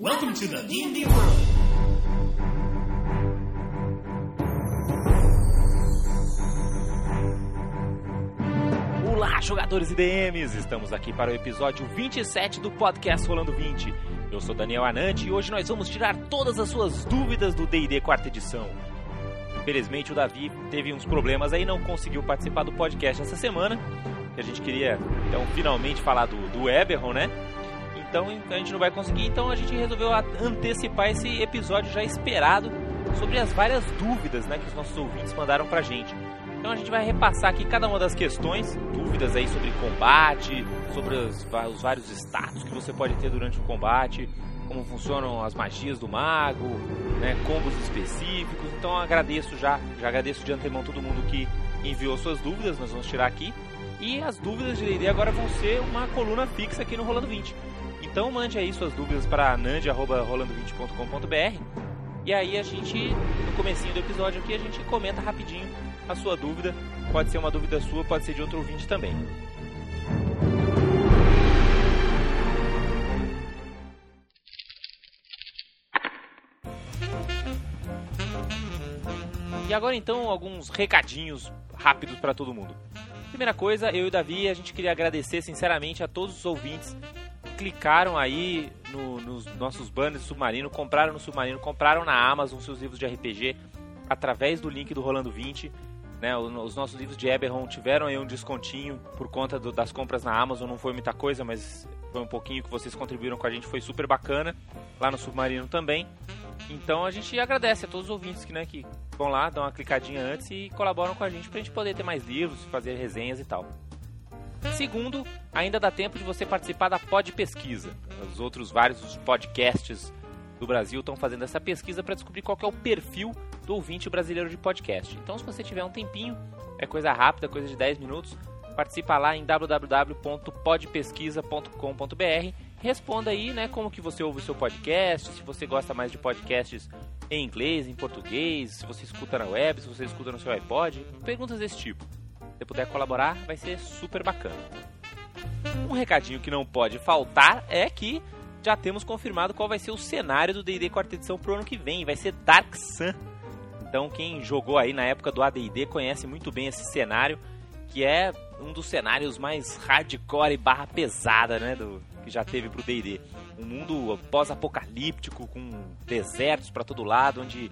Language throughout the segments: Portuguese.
Welcome to the D&D world. Olá, jogadores e DMs! Estamos aqui para o episódio 27 do podcast Rolando 20. Eu sou Daniel Anandi e hoje nós vamos tirar todas as suas dúvidas do D&D quarta edição. Infelizmente o Davi teve uns problemas aí, não conseguiu participar do podcast essa semana. A gente queria, então, finalmente falar do, do Eberron, né? Então a gente não vai conseguir, então a gente resolveu antecipar esse episódio já esperado sobre as várias dúvidas né, que os nossos ouvintes mandaram pra gente. Então a gente vai repassar aqui cada uma das questões, dúvidas aí sobre combate, sobre os, os vários status que você pode ter durante o combate, como funcionam as magias do mago, né, combos específicos. Então agradeço já, já agradeço de antemão todo mundo que enviou suas dúvidas, nós vamos tirar aqui. E as dúvidas de D&D agora vão ser uma coluna fixa aqui no Rolando 20. Então mande aí suas dúvidas para nand@rolando20.com.br e aí a gente no comecinho do episódio aqui a gente comenta rapidinho a sua dúvida. Pode ser uma dúvida sua, pode ser de outro ouvinte também. E agora então alguns recadinhos rápidos para todo mundo. Primeira coisa, eu e o Davi, a gente queria agradecer sinceramente a todos os ouvintes clicaram aí no, nos nossos banners Submarino, compraram no Submarino, compraram na Amazon seus livros de RPG através do link do Rolando 20. Né, os nossos livros de Eberron tiveram aí um descontinho por conta do, das compras na Amazon, não foi muita coisa, mas foi um pouquinho que vocês contribuíram com a gente, foi super bacana. Lá no Submarino também. Então a gente agradece a todos os ouvintes que, né, que vão lá, dão uma clicadinha antes e colaboram com a gente pra gente poder ter mais livros, fazer resenhas e tal. Segundo, ainda dá tempo de você participar da Pod Pesquisa. Os outros vários podcasts do Brasil estão fazendo essa pesquisa para descobrir qual é o perfil do ouvinte brasileiro de podcast. Então, se você tiver um tempinho, é coisa rápida, coisa de 10 minutos, participa lá em www.podpesquisa.com.br responda aí, né, como que você ouve o seu podcast, se você gosta mais de podcasts em inglês, em português, se você escuta na web, se você escuta no seu iPod, perguntas desse tipo. Se puder colaborar, vai ser super bacana. Um recadinho que não pode faltar é que já temos confirmado qual vai ser o cenário do D&D quarta edição pro ano que vem, vai ser Dark Sun. Então quem jogou aí na época do AD&D conhece muito bem esse cenário, que é um dos cenários mais hardcore e barra pesada, né, do, que já teve pro D&D. Um mundo pós-apocalíptico com desertos para todo lado, onde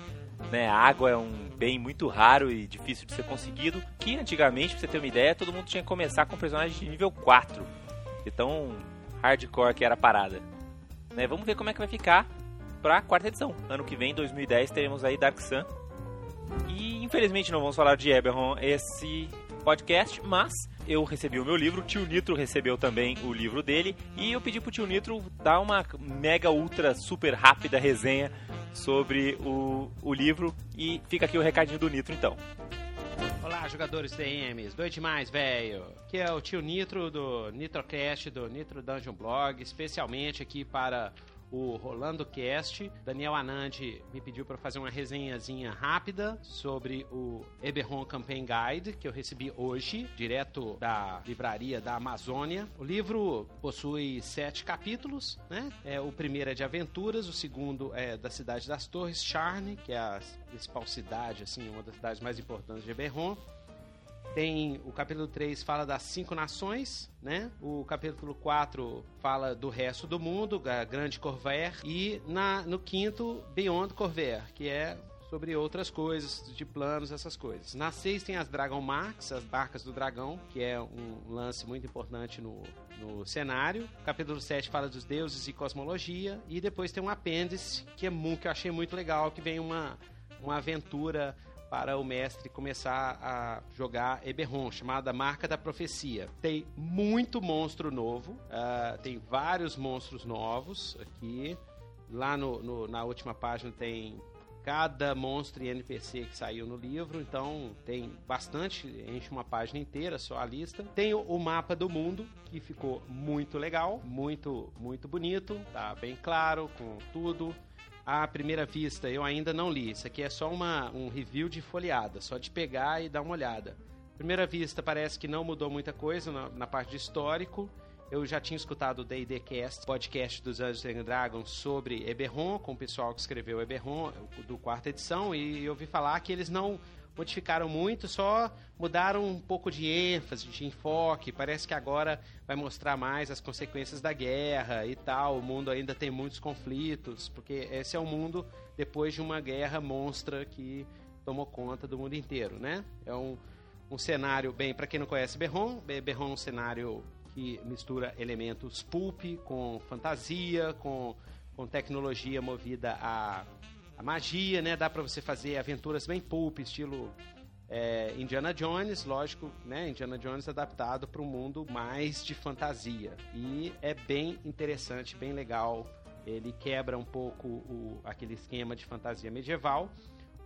né, a água é um bem muito raro e difícil de ser conseguido, que antigamente, pra você ter uma ideia, todo mundo tinha que começar com personagens de nível 4. Então, hardcore que era a parada. Né, vamos ver como é que vai ficar pra quarta edição. Ano que vem, 2010, teremos aí Dark Sun. E infelizmente não vamos falar de Eberron esse podcast, mas eu recebi o meu livro, o tio Nitro recebeu também o livro dele e eu pedi pro tio Nitro dar uma mega ultra super rápida resenha sobre o, o livro e fica aqui o recadinho do Nitro então. Olá, jogadores DMs, doido demais, velho. Aqui é o tio Nitro do Nitrocast, do Nitro Dungeon Blog, especialmente aqui para o Rolando Cast. Daniel Anandi me pediu para fazer uma resenhazinha rápida sobre o Eberron Campaign Guide que eu recebi hoje, direto da livraria da Amazônia. O livro possui sete capítulos, né? É, o primeiro é de aventuras, o segundo é da cidade das Torres, Charne, que é a principal cidade, assim, uma das cidades mais importantes de Eberron. Tem o capítulo 3 fala das cinco nações, né? O capítulo 4 fala do resto do mundo, a Grande Corvair. E na, no quinto, Beyond Corvair, que é sobre outras coisas, de planos, essas coisas. Na 6 tem as Dragon Marks, as barcas do dragão, que é um lance muito importante no, no cenário. O capítulo 7 fala dos deuses e cosmologia. E depois tem um apêndice, que, é, que eu achei muito legal, que vem uma, uma aventura para o mestre começar a jogar Eberron, chamada Marca da Profecia. Tem muito monstro novo, uh, tem vários monstros novos aqui. Lá no, no, na última página tem cada monstro e NPC que saiu no livro, então tem bastante, enche uma página inteira só a lista. Tem o, mapa do mundo, que ficou muito legal, muito, muito bonito, tá bem claro com tudo à primeira vista, eu ainda não li. Isso aqui é só uma, um review de folheada, só de pegar e dar uma olhada. Primeira vista, parece que não mudou muita coisa na, na parte de histórico eu já tinha escutado o D&D Cast, podcast dos Anjos and Dragons sobre Eberron, com o pessoal que escreveu Eberron, do quarta edição, e eu ouvi falar que eles não modificaram muito, só mudaram um pouco de ênfase, de enfoque. Parece que agora vai mostrar mais as consequências da guerra e tal. O mundo ainda tem muitos conflitos, porque esse é o mundo depois de uma guerra monstra que tomou conta do mundo inteiro, né? É um, um cenário, bem, para quem não conhece Berron, Berron é um cenário que mistura elementos pulp com fantasia, com, com tecnologia movida a a magia, né? Dá para você fazer aventuras bem pulp, estilo é, Indiana Jones, lógico, né? Indiana Jones adaptado para um mundo mais de fantasia. E é bem interessante, bem legal. Ele quebra um pouco o, aquele esquema de fantasia medieval.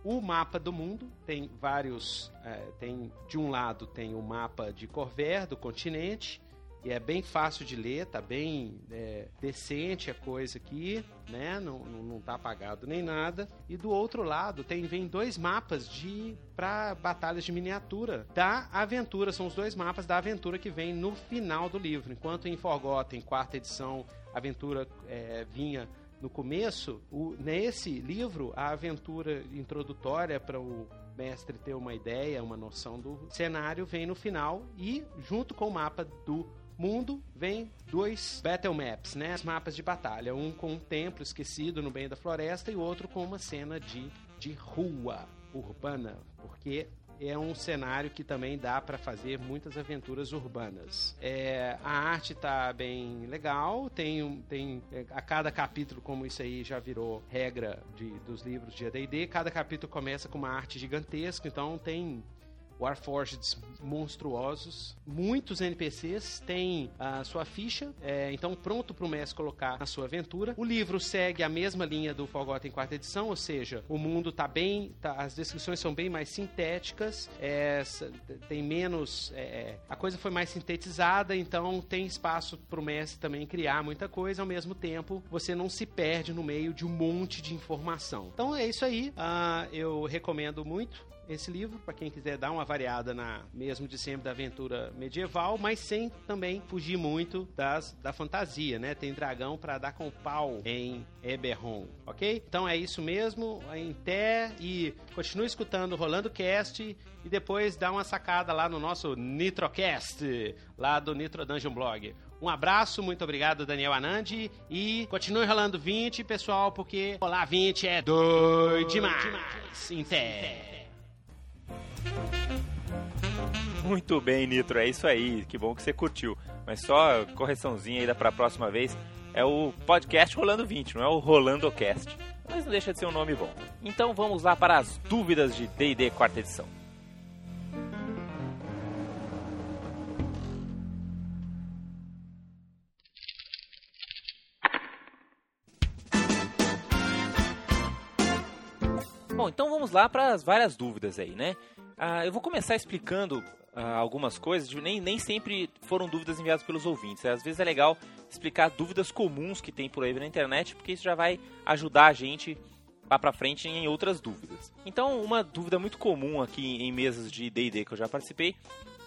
O mapa do mundo tem vários. É, tem De um lado tem o mapa de Corver, do continente, e é bem fácil de ler, tá bem é, decente a coisa aqui, né? Não, não, não tá apagado nem nada. E do outro lado tem vem dois mapas de para batalhas de miniatura da aventura. São os dois mapas da aventura que vem no final do livro. Enquanto em Forgotten, quarta edição, a aventura é, vinha no começo, o, nesse livro, a aventura introdutória para o mestre ter uma ideia, uma noção do cenário, vem no final e junto com o mapa do mundo vem dois battle maps, né? Os mapas de batalha. Um com um templo esquecido no meio da floresta e outro com uma cena de, de rua urbana. Porque é um cenário que também dá para fazer muitas aventuras urbanas. É, a arte tá bem legal, tem, tem é, a cada capítulo, como isso aí já virou regra de, dos livros de AD&D, cada capítulo começa com uma arte gigantesca, então tem Warforged monstruosos. Muitos NPCs têm a sua ficha, é, então pronto para o mestre colocar na sua aventura. O livro segue a mesma linha do Forgotten quarta edição, ou seja, o mundo tá bem, tá, as descrições são bem mais sintéticas, é, tem menos, é, é, a coisa foi mais sintetizada, então tem espaço para o mestre também criar muita coisa. Ao mesmo tempo, você não se perde no meio de um monte de informação. Então é isso aí. Uh, eu recomendo muito esse livro, para quem quiser dar uma variada na mesmo de sempre da aventura medieval, mas sem também fugir muito das, da fantasia, né? Tem dragão para dar com pau em Eberron, ok? Então é isso mesmo, em Té e continue escutando Rolando Cast e depois dá uma sacada lá no nosso Nitrocast, lá do Nitro Dungeon Blog. Um abraço, muito obrigado, Daniel Anandi. E continue rolando 20, pessoal, porque rolar 20 é doido demais. Em Té. Muito bem, Nitro, é isso aí. Que bom que você curtiu. Mas só correçãozinha ainda para a próxima vez. É o podcast Rolando 20, não é o Rolando Cast. Mas não deixa de ser um nome bom. Então vamos lá para as dúvidas de D&D quarta edição. Bom, então vamos lá para as várias dúvidas aí, né? Ah, eu vou começar explicando ah, algumas coisas, nem, nem sempre foram dúvidas enviadas pelos ouvintes. Às vezes é legal explicar dúvidas comuns que tem por aí na internet, porque isso já vai ajudar a gente lá pra frente em outras dúvidas. Então, uma dúvida muito comum aqui em mesas de D&D que eu já participei,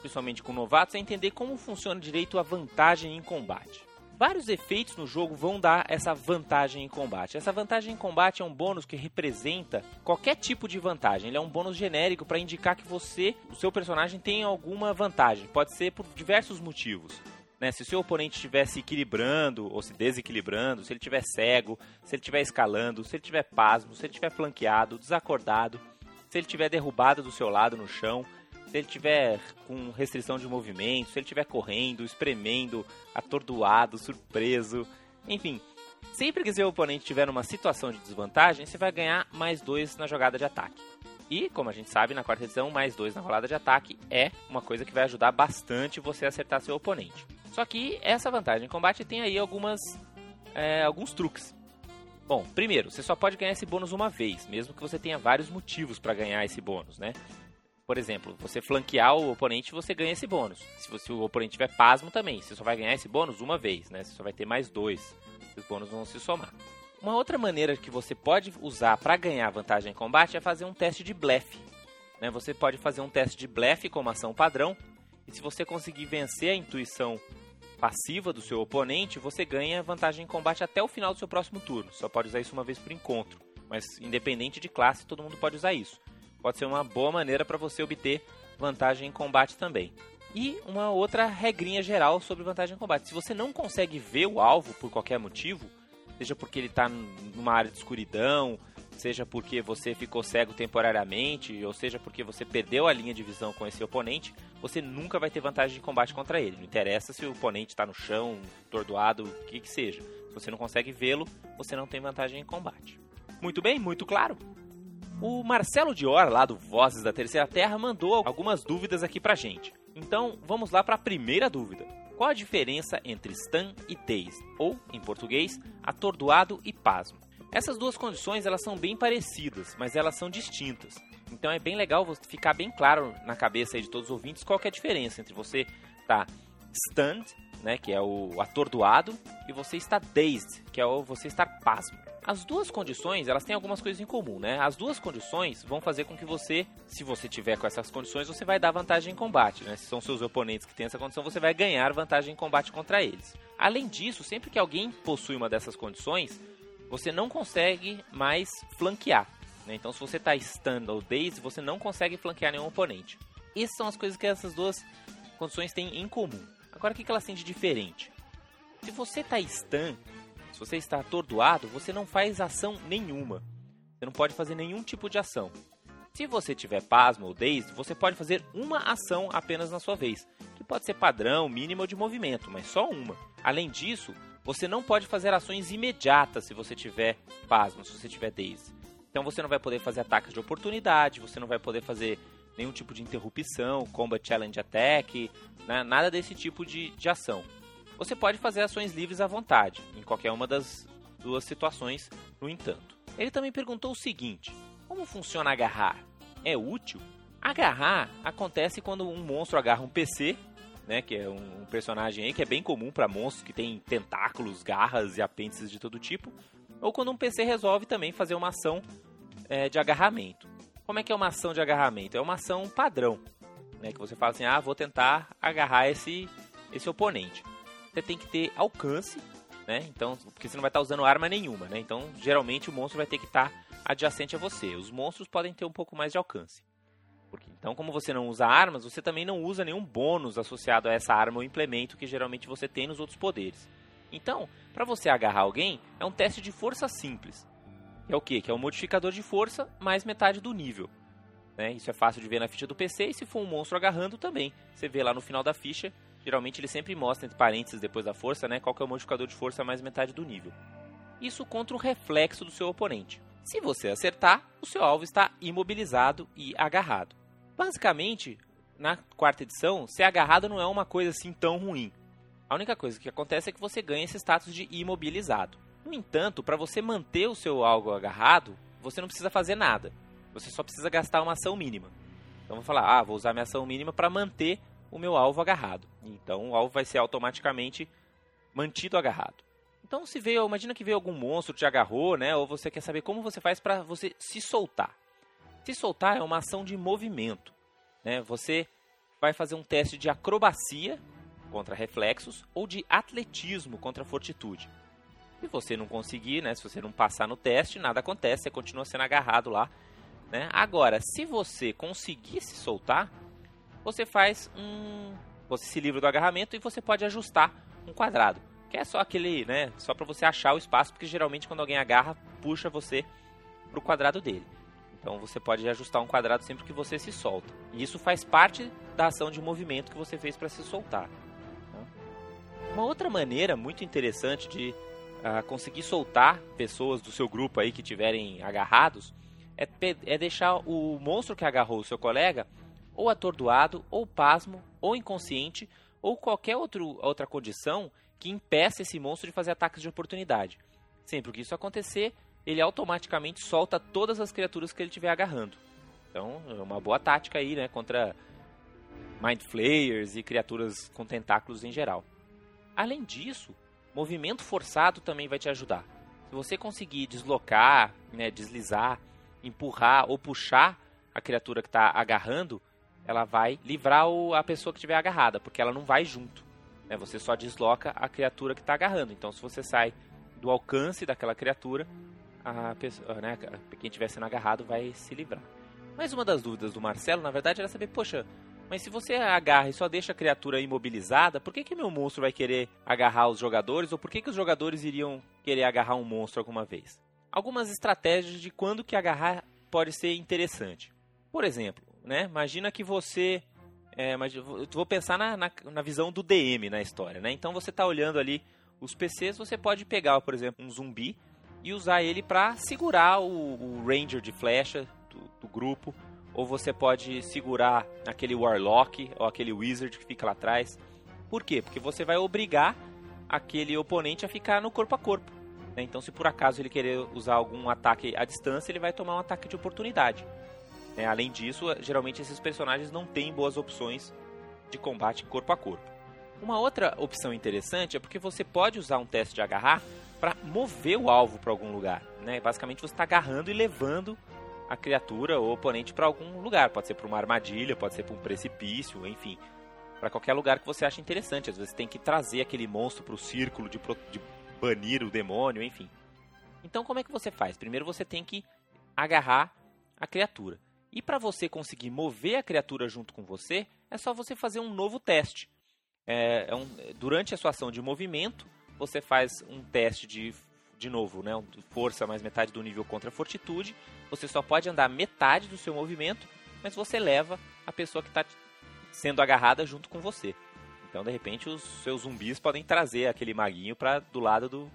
principalmente com novatos, é entender como funciona direito a vantagem em combate. Vários efeitos no jogo vão dar essa vantagem em combate. Essa vantagem em combate é um bônus que representa qualquer tipo de vantagem. Ele é um bônus genérico para indicar que você, o seu personagem, tem alguma vantagem. Pode ser por diversos motivos. Né? Se o seu oponente estiver se equilibrando ou se desequilibrando, se ele estiver cego, se ele estiver escalando, se ele estiver pasmo, se ele estiver flanqueado, desacordado, se ele estiver derrubado do seu lado no chão, se ele tiver com restrição de movimento, se ele estiver correndo, espremendo, atordoado, surpreso, enfim, sempre que seu oponente estiver numa situação de desvantagem, você vai ganhar mais dois na jogada de ataque. E, como a gente sabe, na quarta edição, mais dois na rolada de ataque é uma coisa que vai ajudar bastante você a acertar seu oponente. Só que essa vantagem em combate tem aí algumas, é, alguns truques. Bom, primeiro, você só pode ganhar esse bônus uma vez, mesmo que você tenha vários motivos para ganhar esse bônus, né? Por exemplo, você flanquear o oponente, você ganha esse bônus. Se, você, o oponente tiver pasmo também, você só vai ganhar esse bônus uma vez, né? Você só vai ter mais dois. Os bônus vão se somar. Uma outra maneira que você pode usar para ganhar vantagem em combate é fazer um teste de blefe. Né? Você pode fazer um teste de blefe como ação padrão, e se você conseguir vencer a intuição passiva do seu oponente, você ganha vantagem em combate até o final do seu próximo turno. Só pode usar isso uma vez por encontro. Mas independente de classe, todo mundo pode usar isso. Pode ser uma boa maneira para você obter vantagem em combate também. E uma outra regrinha geral sobre vantagem em combate. Se você não consegue ver o alvo por qualquer motivo, seja porque ele está numa área de escuridão, seja porque você ficou cego temporariamente, ou seja porque você perdeu a linha de visão com esse oponente, você nunca vai ter vantagem de combate contra ele. Não interessa se o oponente está no chão, tordoado, o que que seja. Se você não consegue vê-lo, você não tem vantagem em combate. Muito bem, muito claro. O Marcelo Dior, lá do Vozes da Terceira Terra, mandou algumas dúvidas aqui pra gente. Então, vamos lá para a primeira dúvida. Qual a diferença entre stun e dazed, ou, em português, atordoado e pasmo? Essas duas condições elas são bem parecidas, mas elas são distintas. Então é bem legal ficar bem claro na cabeça de todos os ouvintes qual é a diferença entre você estar tá stunned, né, que é o atordoado, e você está dazed, que é o você estar pasmo. As duas condições, elas têm algumas coisas em comum, né? As duas condições vão fazer com que você, se você tiver com essas condições, você vai dar vantagem em combate, né? Se são seus oponentes que têm essa condição, você vai ganhar vantagem em combate contra eles. Além disso, sempre que alguém possui uma dessas condições, você não consegue mais flanquear. Né? Então, se você está stun ou dazed, você não consegue flanquear nenhum oponente. Essas são as coisas que essas duas condições têm em comum. Agora, o que elas têm de diferente? Se você está stun, se você está atordoado, você não faz ação nenhuma. Você não pode fazer nenhum tipo de ação. Se você tiver pasmo ou dazed, você pode fazer uma ação apenas na sua vez, que pode ser padrão, mínimo de movimento, mas só uma. Além disso, você não pode fazer ações imediatas se você tiver pasmo, se você tiver daze. Então você não vai poder fazer ataques de oportunidade, você não vai poder fazer nenhum tipo de interrupção, combat challenge attack, né? nada desse tipo de, de ação. Você pode fazer ações livres à vontade, em qualquer uma das duas situações, no entanto. Ele também perguntou o seguinte: como funciona agarrar? É útil? Agarrar acontece quando um monstro agarra um PC né? Que é um, personagem aí que é bem comum para monstros que tem tentáculos, garras e apêndices de todo tipo. Ou quando um PC resolve também fazer uma ação é, de agarramento. Como é que é uma ação de agarramento? É uma ação padrão, né? Que você fala assim, ah, vou tentar agarrar esse, esse oponente. Você tem que ter alcance, né? Então, porque você não vai estar usando arma nenhuma, né? Então, geralmente o monstro vai ter que estar adjacente a você. Os monstros podem ter um pouco mais de alcance. Porque, então, como você não usa armas, você também não usa nenhum bônus associado a essa arma ou implemento que geralmente você tem nos outros poderes. Então, para você agarrar alguém, é um teste de força simples. Que é o quê? Que é um modificador de força mais metade do nível. Né? Isso é fácil de ver na ficha do PC e se for um monstro agarrando também. Você vê lá no final da ficha, geralmente ele sempre mostra entre parênteses depois da força, né, qual que é o modificador de força mais metade do nível. Isso contra o reflexo do seu oponente. Se você acertar, o seu alvo está imobilizado e agarrado. Basicamente, na quarta edição, ser agarrado não é uma coisa assim tão ruim. A única coisa que acontece é que você ganha esse status de imobilizado. No entanto, para você manter o seu alvo agarrado, você não precisa fazer nada. Você só precisa gastar uma ação mínima. Então vou falar, ah, vou usar minha ação mínima para manter o meu alvo agarrado. Então o alvo vai ser automaticamente mantido agarrado. Então, se veio, imagina que veio algum monstro te agarrou, né? Ou você quer saber como você faz para você se soltar. Se soltar é uma ação de movimento, né? Você vai fazer um teste de acrobacia contra reflexos ou de atletismo contra fortitude. Se você não conseguir, né? Se você não passar no teste, nada acontece, você continua sendo agarrado lá, né? Agora, se você conseguir se soltar, você faz um, você se livra do agarramento e você pode ajustar um quadrado que é só aquele, né, só para você achar o espaço, porque geralmente quando alguém agarra, puxa você pro quadrado dele. Então você pode ajustar um quadrado sempre que você se solta. E isso faz parte da ação de movimento que você fez para se soltar. Uma outra maneira muito interessante de uh, conseguir soltar pessoas do seu grupo aí que tiverem agarrados é, é deixar o monstro que agarrou o seu colega ou atordoado, ou pasmo, ou inconsciente, ou qualquer outro, outra condição que impeça esse monstro de fazer ataques de oportunidade. Sempre que isso acontecer, ele automaticamente solta todas as criaturas que ele estiver agarrando. Então, é uma boa tática aí, né, contra Mind Flayers e criaturas com tentáculos em geral. Além disso, movimento forçado também vai te ajudar. Se você conseguir deslocar, né, deslizar, empurrar ou puxar a criatura que está agarrando, ela vai livrar o, a pessoa que estiver agarrada, porque ela não vai junto. Né? Você só desloca a criatura que está agarrando. Então, se você sai do alcance daquela criatura, a pessoa, né, quem estiver sendo agarrado vai se livrar. Mas uma das dúvidas do Marcelo, na verdade, era saber, poxa, mas se você agarra e só deixa a criatura imobilizada, por que, que meu monstro vai querer agarrar os jogadores? Ou por que, que os jogadores iriam querer agarrar um monstro alguma vez? Algumas estratégias de quando que agarrar pode ser interessante. Por exemplo, né, imagina que você é, mas vou pensar na, na, na, visão do DM na história, né? Então você está olhando ali os PCs, você pode pegar, por exemplo, um zumbi e usar ele para segurar o, o, ranger de flecha do, do, grupo, ou você pode segurar aquele warlock ou aquele wizard que fica lá atrás. Por quê? Porque você vai obrigar aquele oponente a ficar no corpo a corpo. Né? Então, se por acaso ele querer usar algum ataque à distância, ele vai tomar um ataque de oportunidade. Né? Além disso, geralmente esses personagens não têm boas opções de combate corpo a corpo. Uma outra opção interessante é porque você pode usar um teste de agarrar para mover o alvo para algum lugar. Né? Basicamente você está agarrando e levando a criatura ou oponente para algum lugar. Pode ser para uma armadilha, pode ser para um precipício, enfim. Para qualquer lugar que você acha interessante. Às vezes tem que trazer aquele monstro para o círculo de, de banir o demônio, enfim. Então como é que você faz? Primeiro você tem que agarrar a criatura. E para você conseguir mover a criatura junto com você, é só você fazer um novo teste. É, é um, durante a sua ação de movimento, você faz um teste de, de novo, né, força mais metade do nível contra fortitude. Você só pode andar metade do seu movimento, mas você leva a pessoa que está sendo agarrada junto com você. Então, de repente, os seus zumbis podem trazer aquele maguinho para do lado do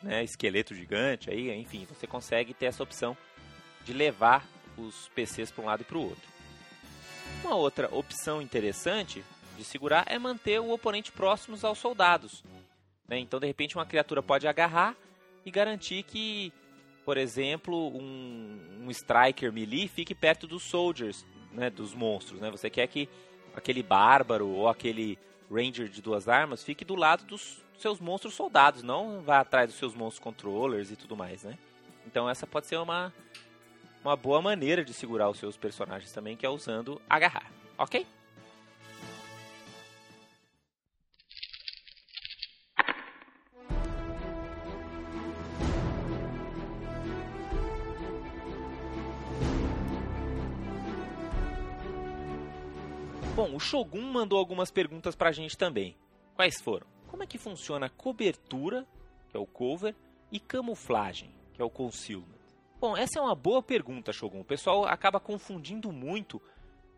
né, esqueleto gigante. Aí, enfim, você consegue ter essa opção de levar os PCs para um lado e para o outro. Uma outra opção interessante de segurar é manter o oponente próximos aos soldados. Né? Então, de repente, uma criatura pode agarrar e garantir que, por exemplo, um, um striker melee fique perto dos soldiers, né? dos monstros. Né? Você quer que aquele bárbaro ou aquele ranger de duas armas fique do lado dos seus monstros soldados, não vá atrás dos seus monstros controllers e tudo mais, né? Então essa pode ser uma uma boa maneira de segurar os seus personagens também, que é usando agarrar, ok? Bom, o Shogun mandou algumas perguntas pra gente também. Quais foram? Como é que funciona cobertura, que é o cover, e camuflagem, que é o concealment? Bom, essa é uma boa pergunta, Shogun. O pessoal acaba confundindo muito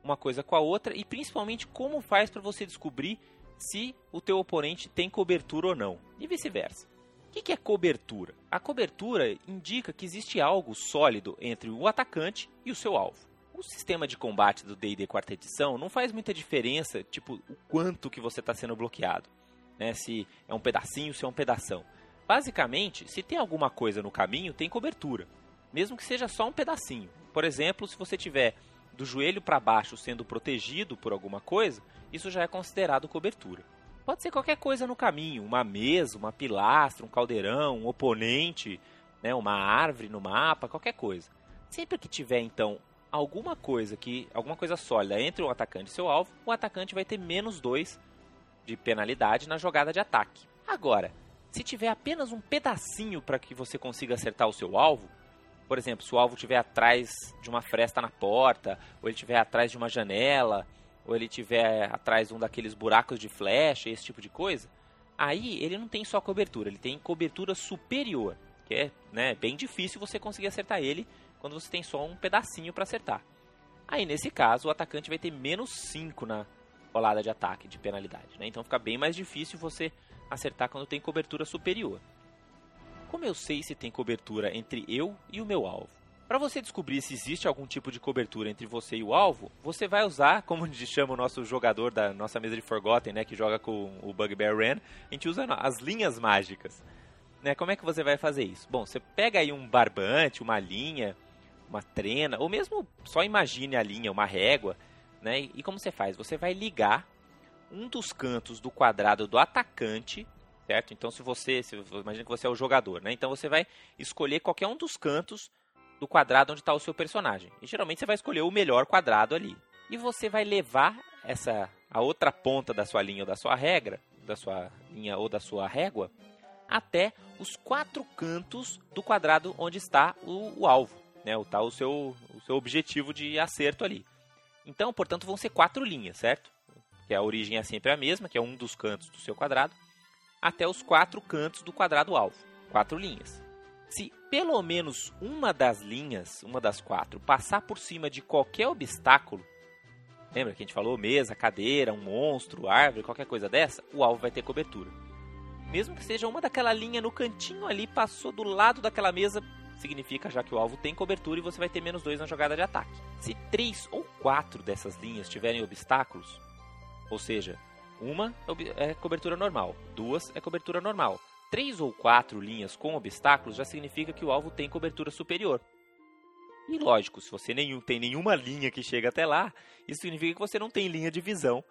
uma coisa com a outra e principalmente como faz para você descobrir se o teu oponente tem cobertura ou não, e vice-versa. O que é cobertura? A cobertura indica que existe algo sólido entre o atacante e o seu alvo. O sistema de combate do D&D quarta edição não faz muita diferença, tipo, o quanto que você está sendo bloqueado, né? Se é um pedacinho, se é um pedação. Basicamente, se tem alguma coisa no caminho, tem cobertura mesmo que seja só um pedacinho. Por exemplo, se você tiver do joelho para baixo sendo protegido por alguma coisa, isso já é considerado cobertura. Pode ser qualquer coisa no caminho, uma mesa, uma pilastra, um caldeirão, um oponente, né, uma árvore no mapa, qualquer coisa. Sempre que tiver então alguma coisa que alguma coisa sólida entre o atacante e seu alvo, o atacante vai ter menos 2 de penalidade na jogada de ataque. Agora, se tiver apenas um pedacinho para que você consiga acertar o seu alvo, por exemplo, se o alvo estiver atrás de uma fresta na porta, ou ele estiver atrás de uma janela, ou ele estiver atrás de um daqueles buracos de flecha, esse tipo de coisa, aí ele não tem só cobertura, ele tem cobertura superior, que é né, bem difícil você conseguir acertar ele quando você tem só um pedacinho para acertar. Aí nesse caso o atacante vai ter menos 5 na rolada de ataque, de penalidade. Né? Então fica bem mais difícil você acertar quando tem cobertura superior. Como eu sei se tem cobertura entre eu e o meu alvo? Para você descobrir se existe algum tipo de cobertura entre você e o alvo, você vai usar, como chama o nosso jogador da nossa mesa de Forgotten, né, que joga com o Bugbear Ren, a gente usa as linhas mágicas. Né, como é que você vai fazer isso? Bom, você pega aí um barbante, uma linha, uma trena, ou mesmo só imagine a linha, uma régua, né, e como você faz? Você vai ligar um dos cantos do quadrado do atacante certo? Então, se você, se, imagina que você é o jogador, né? Então, você vai escolher qualquer um dos cantos do quadrado onde está o seu personagem. E geralmente você vai escolher o melhor quadrado ali. E você vai levar essa a outra ponta da sua linha ou da sua regra da sua linha ou da sua régua até os quatro cantos do quadrado onde está o, o alvo, né? O tá o seu, o seu objetivo de acerto ali. Então, portanto, vão ser quatro linhas, certo? Que a origem é sempre a mesma, que é um dos cantos do seu quadrado, até os quatro cantos do quadrado alvo. Quatro linhas. Se pelo menos uma das linhas, uma das quatro, passar por cima de qualquer obstáculo, lembra que a gente falou mesa, cadeira, um monstro, árvore, qualquer coisa dessa, o alvo vai ter cobertura. Mesmo que seja uma daquela linha no cantinho ali, passou do lado daquela mesa, significa já que o alvo tem cobertura e você vai ter menos dois na jogada de ataque. Se três ou quatro dessas linhas tiverem obstáculos, ou seja, uma é cobertura normal, duas é cobertura normal, três ou quatro linhas com obstáculos já significa que o alvo tem cobertura superior. E lógico, se você nenhum, tem nenhuma linha que chega até lá, isso significa que você não tem linha de visão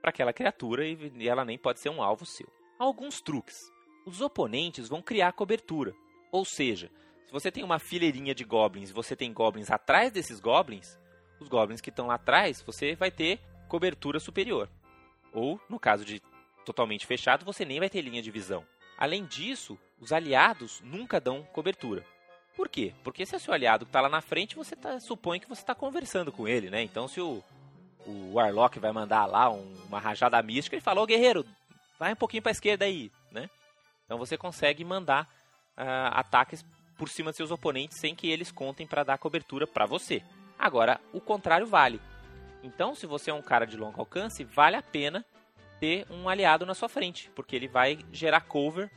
para aquela criatura e ela nem pode ser um alvo seu. Alguns truques. Os oponentes vão criar cobertura. Ou seja, se você tem uma fileirinha de goblins e você tem goblins atrás desses goblins, os goblins que estão lá atrás, você vai ter cobertura superior. Ou, no caso de totalmente fechado, você nem vai ter linha de visão. Além disso, os aliados nunca dão cobertura. Por quê? Porque se é seu aliado que está lá na frente, você tá, supõe que você está conversando com ele, né? Então, se o, o Warlock vai mandar lá um, uma rajada mística, ele fala, ô guerreiro, vai um pouquinho para a esquerda aí, né? Então você consegue mandar uh, ataques por cima de seus oponentes sem que eles contem para dar cobertura para você. Agora, o contrário vale. Então, se você é um cara de longo alcance, vale a pena ter um aliado na sua frente, porque ele vai gerar cover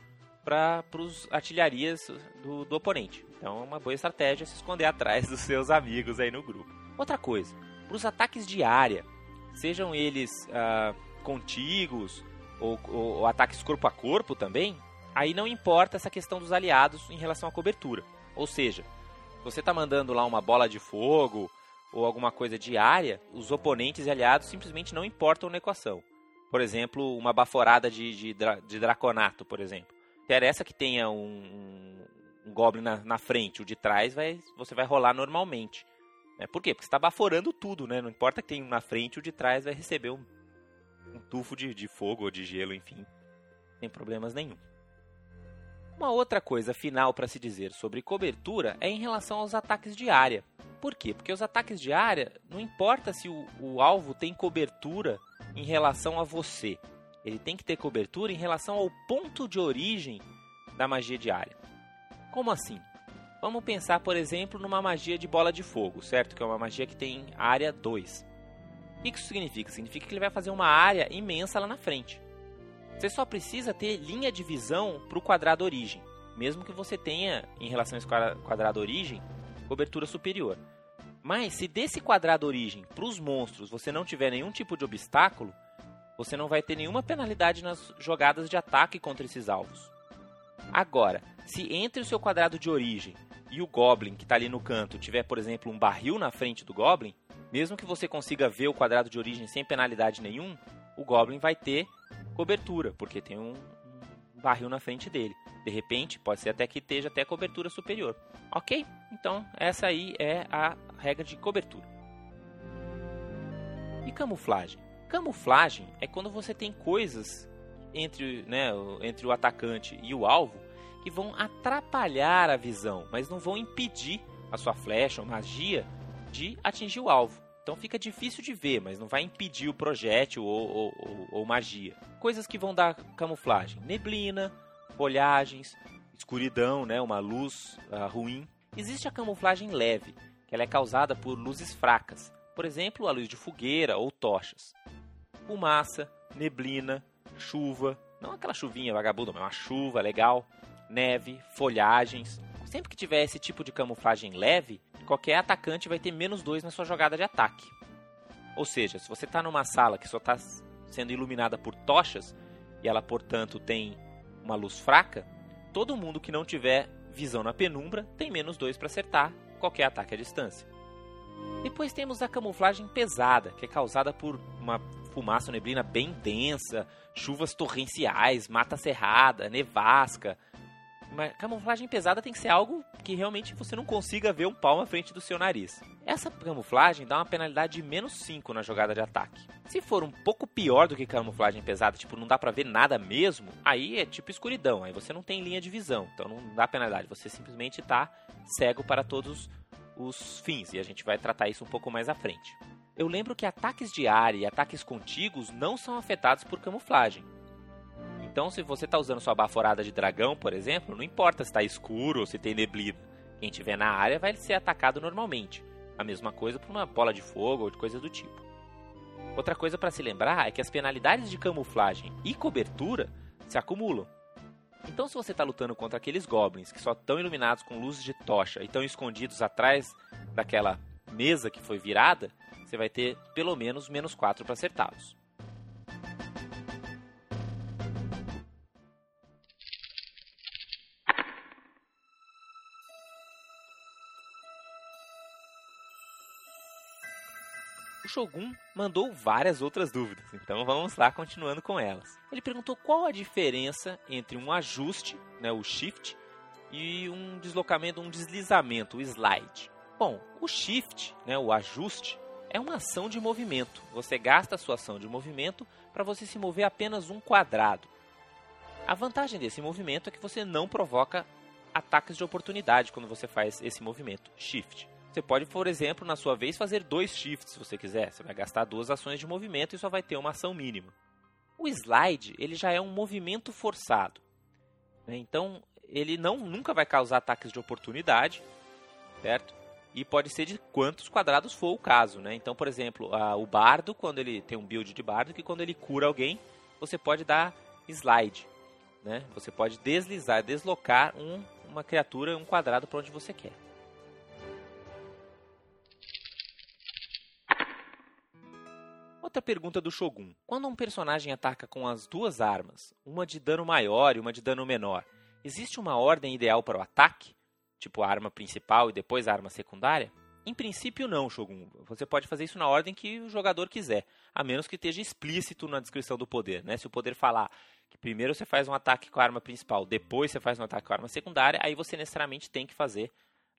para os artilharias do, do, oponente. Então, é uma boa estratégia se esconder atrás dos seus amigos aí no grupo. Outra coisa, para os ataques de área, sejam eles uh, contíguos ou, ou, ou ataques corpo a corpo também, aí não importa essa questão dos aliados em relação à cobertura. Ou seja, se você está mandando lá uma bola de fogo ou alguma coisa de área, os oponentes e aliados simplesmente não importam na equação. Por exemplo, uma baforada de, de, de draconato, por exemplo. Interessa que tenha um, um, um goblin na, na, frente, o de trás vai, você vai rolar normalmente. Né? Por quê? Porque você está baforando tudo, né? Não importa que tenha um na frente, o de trás vai receber um, um tufo de, de fogo ou de gelo, enfim, sem problemas nenhum. Uma outra coisa final para se dizer sobre cobertura é em relação aos ataques de área. Por quê? Porque os ataques de área, não importa se o, o alvo tem cobertura em relação a você, ele tem que ter cobertura em relação ao ponto de origem da magia de área. Como assim? Vamos pensar, por exemplo, numa magia de bola de fogo, certo? Que é uma magia que tem área 2 que isso significa? Significa que ele vai fazer uma área imensa lá na frente. Você só precisa ter linha de visão para o quadrado origem, mesmo que você tenha, em relação a esse quadrado origem, cobertura superior. Mas se desse quadrado origem para os monstros você não tiver nenhum tipo de obstáculo, você não vai ter nenhuma penalidade nas jogadas de ataque contra esses alvos. Agora, se entre o seu quadrado de origem e o Goblin que está ali no canto tiver, por exemplo, um barril na frente do Goblin, mesmo que você consiga ver o quadrado de origem sem penalidade nenhum, o Goblin vai ter cobertura, porque tem um, barril na frente dele. De repente, pode ser até que esteja até cobertura superior. Ok? Então, essa aí é a regra de cobertura. E camuflagem? Camuflagem é quando você tem coisas entre, né, entre o atacante e o alvo que vão atrapalhar a visão, mas não vão impedir a sua flecha ou magia de atingir o alvo. Então fica difícil de ver, mas não vai impedir o projétil ou, ou, ou, ou magia. Coisas que vão dar camuflagem: neblina, folhagens, escuridão, né, uma luz uh, ruim. Existe a camuflagem leve, que ela é causada por luzes fracas, por exemplo, a luz de fogueira ou tochas. Fumaça, neblina, chuva, não aquela chuvinha vagabunda, mas uma chuva legal, neve, folhagens. Sempre que tiver esse tipo de camuflagem leve, qualquer atacante vai ter menos 2 na sua jogada de ataque. Ou seja, se você está numa sala que só está sendo iluminada por tochas, e ela, portanto, tem uma luz fraca, todo mundo que não tiver visão na penumbra tem menos 2 para acertar qualquer ataque à distância. Depois temos a camuflagem pesada, que é causada por uma fumaça ou neblina bem densa, chuvas torrenciais, mata cerrada, nevasca, Mas camuflagem pesada tem que ser algo que realmente você não consiga ver um palmo à frente do seu nariz. Essa camuflagem dá uma penalidade de menos 5 na jogada de ataque. Se for um pouco pior do que camuflagem pesada, tipo não dá pra ver nada mesmo, aí é tipo escuridão, aí você não tem linha de visão, então não dá penalidade, você simplesmente tá cego para todos os fins, e a gente vai tratar isso um pouco mais à frente. Eu lembro que ataques de área e ataques contíguos não são afetados por camuflagem. Então, se você está usando sua baforada de dragão, por exemplo, não importa se está escuro ou se tem neblina. Quem estiver na área vai ser atacado normalmente. A mesma coisa para uma bola de fogo ou de coisa do tipo. Outra coisa para se lembrar é que as penalidades de camuflagem e cobertura se acumulam. Então, se você está lutando contra aqueles goblins que só estão iluminados com luzes de tocha e estão escondidos atrás daquela mesa que foi virada, você vai ter pelo menos menos 4 para acertá-los. Shogun mandou várias outras dúvidas, então vamos lá continuando com elas. Ele perguntou qual a diferença entre um ajuste, né, o shift, e um deslocamento, um deslizamento, o slide. Bom, o shift, né, o ajuste, é uma ação de movimento. Você gasta a sua ação de movimento para você se mover apenas um quadrado. A vantagem desse movimento é que você não provoca ataques de oportunidade quando você faz esse movimento, shift. Você pode, por exemplo, na sua vez, fazer dois shifts se você quiser. Você vai gastar duas ações de movimento e só vai ter uma ação mínima. O slide ele já é um movimento forçado. Né? Então, ele não, nunca vai causar ataques de oportunidade, certo? e pode ser de quantos quadrados for o caso, né? Então, por exemplo, a, o bardo, quando ele tem um build de bardo, que quando ele cura alguém, você pode dar slide, né? Você pode deslizar, deslocar um, uma criatura um quadrado para onde você quer. Outra pergunta do Shogun. Quando um personagem ataca com as duas armas, uma de dano maior e uma de dano menor, existe uma ordem ideal para o ataque? tipo a arma principal e depois a arma secundária? Em princípio, não, Shogun. Você pode fazer isso na ordem que o jogador quiser, a menos que esteja explícito na descrição do poder. Né? Se o poder falar que primeiro você faz um ataque com a arma principal, depois você faz um ataque com a arma secundária, aí você necessariamente tem que fazer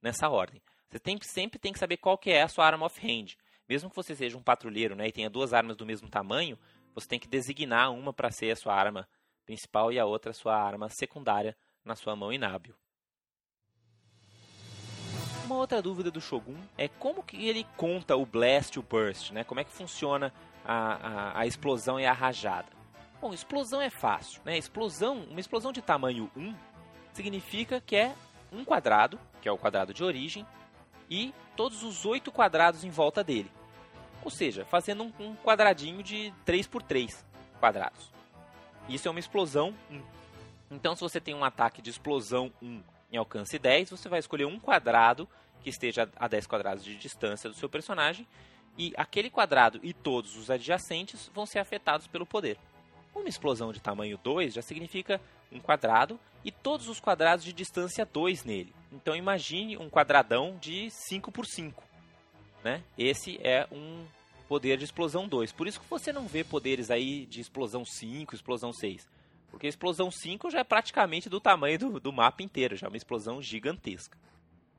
nessa ordem. Você tem, sempre tem que saber qual que é a sua arma off-hand. Mesmo que você seja um patrulheiro né, e tenha duas armas do mesmo tamanho, você tem que designar uma para ser a sua arma principal e a outra a sua arma secundária na sua mão inábil. Uma outra dúvida do Shogun é como que ele conta o Blast e o Burst, né? Como é que funciona a, a, a explosão e a rajada? Bom, explosão é fácil, né? Explosão, uma explosão de tamanho 1 significa que é um quadrado, que é o quadrado de origem, e todos os oito quadrados em volta dele. Ou seja, fazendo um, um quadradinho de 3 por 3 quadrados. Isso é uma explosão 1. Então, se você tem um ataque de explosão 1 em alcance 10, você vai escolher um quadrado que esteja a 10 quadrados de distância do seu personagem, e aquele quadrado e todos os adjacentes vão ser afetados pelo poder. Uma explosão de tamanho 2 já significa um quadrado e todos os quadrados de distância 2 nele. Então imagine um quadradão de 5 por 5. Né? Esse é um poder de explosão 2. Por isso que você não vê poderes aí de explosão 5, explosão 6. Porque a explosão 5 já é praticamente do tamanho do, do mapa inteiro, já é uma explosão gigantesca.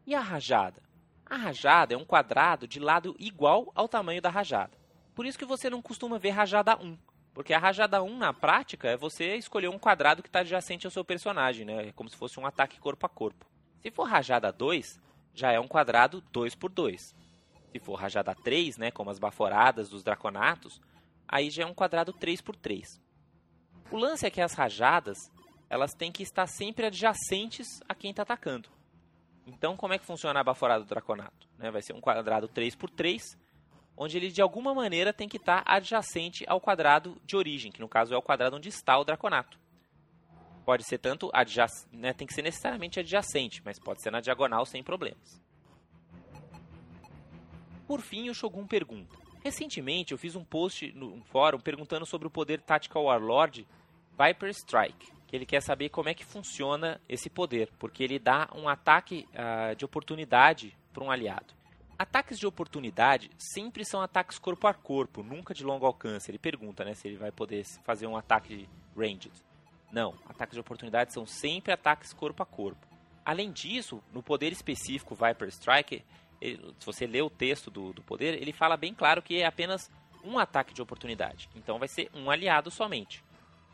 E a rajada? A rajada é um quadrado de lado igual ao tamanho da rajada. Por isso que você não costuma ver rajada 1. Porque a rajada 1, na prática, é você escolher um quadrado que está adjacente ao seu personagem, né? É como se fosse um ataque corpo a corpo. Se for rajada 2, já é um quadrado 2 por 2. Se for rajada 3, né, como as baforadas dos draconatos, aí já é um quadrado 3 por 3. O lance é que as rajadas, elas têm que estar sempre adjacentes a quem está atacando. Então, como é que funciona a baforada do Draconato? Né? Vai ser um quadrado 3x3, onde ele de alguma maneira tem que estar adjacente ao quadrado de origem, que no caso é o quadrado onde está o Draconato. Pode ser tanto adjacente, né? tem que ser necessariamente adjacente, mas pode ser na diagonal sem problemas. Por fim, o Shogun pergunta: Recentemente eu fiz um post no fórum perguntando sobre o poder Tactical Warlord Viper Strike, que ele quer saber como é que funciona esse poder, porque ele dá um ataque uh, de oportunidade para um aliado. Ataques de oportunidade sempre são ataques corpo a corpo, nunca de longo alcance. Ele pergunta né, se ele vai poder fazer um ataque ranged. Não, ataques de oportunidade são sempre ataques corpo a corpo. Além disso, no poder específico Viper Strike, ele, se você ler o texto do, do poder, ele fala bem claro que é apenas um ataque de oportunidade. Então vai ser um aliado somente.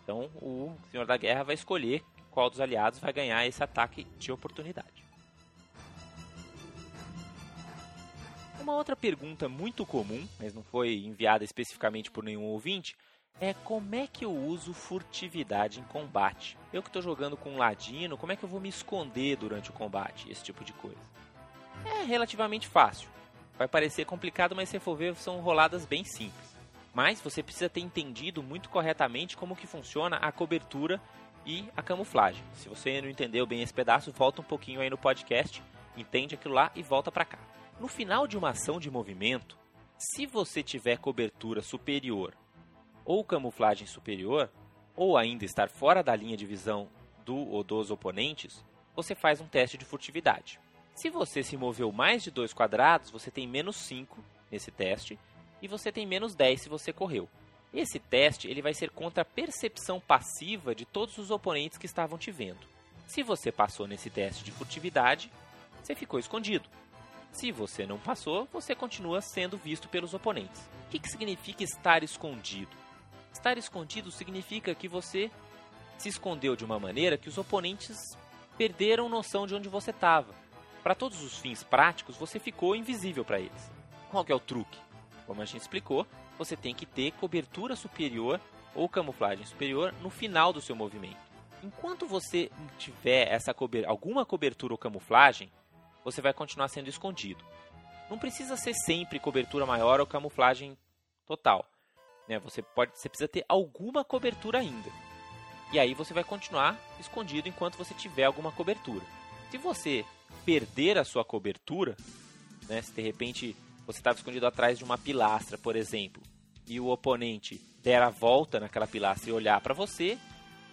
Então o Senhor da Guerra vai escolher qual dos aliados vai ganhar esse ataque de oportunidade. Uma outra pergunta muito comum, mas não foi enviada especificamente por nenhum ouvinte, é como é que eu uso furtividade em combate? Eu que estou jogando com um ladino, como é que eu vou me esconder durante o combate? Esse tipo de coisa. É relativamente fácil. Vai parecer complicado, mas se for ver, são roladas bem simples. Mas você precisa ter entendido muito corretamente como que funciona a cobertura e a camuflagem. Se você não entendeu bem esse pedaço, volta um pouquinho aí no podcast, entende aquilo lá e volta para cá. No final de uma ação de movimento, se você tiver cobertura superior ou camuflagem superior, ou ainda estar fora da linha de visão do ou dos oponentes, você faz um teste de furtividade. Se você se moveu mais de dois quadrados, você tem menos 5 nesse teste, e você tem menos 10 se você correu. Esse teste ele vai ser contra a percepção passiva de todos os oponentes que estavam te vendo. Se você passou nesse teste de furtividade, você ficou escondido. Se você não passou, você continua sendo visto pelos oponentes. O que, que significa estar escondido? Estar escondido significa que você se escondeu de uma maneira que os oponentes perderam noção de onde você estava. Para todos os fins práticos, você ficou invisível para eles. Qual é o truque? Como a gente explicou, você tem que ter cobertura superior ou camuflagem superior no final do seu movimento. Enquanto você tiver essa cober alguma cobertura ou camuflagem, você vai continuar sendo escondido. Não precisa ser sempre cobertura maior ou camuflagem total. Né? Você, pode, você precisa ter alguma cobertura ainda. E aí você vai continuar escondido enquanto você tiver alguma cobertura. Se você perder a sua cobertura, né, se de repente você estava escondido atrás de uma pilastra, por exemplo, e o oponente der a volta naquela pilastra e olhar para você,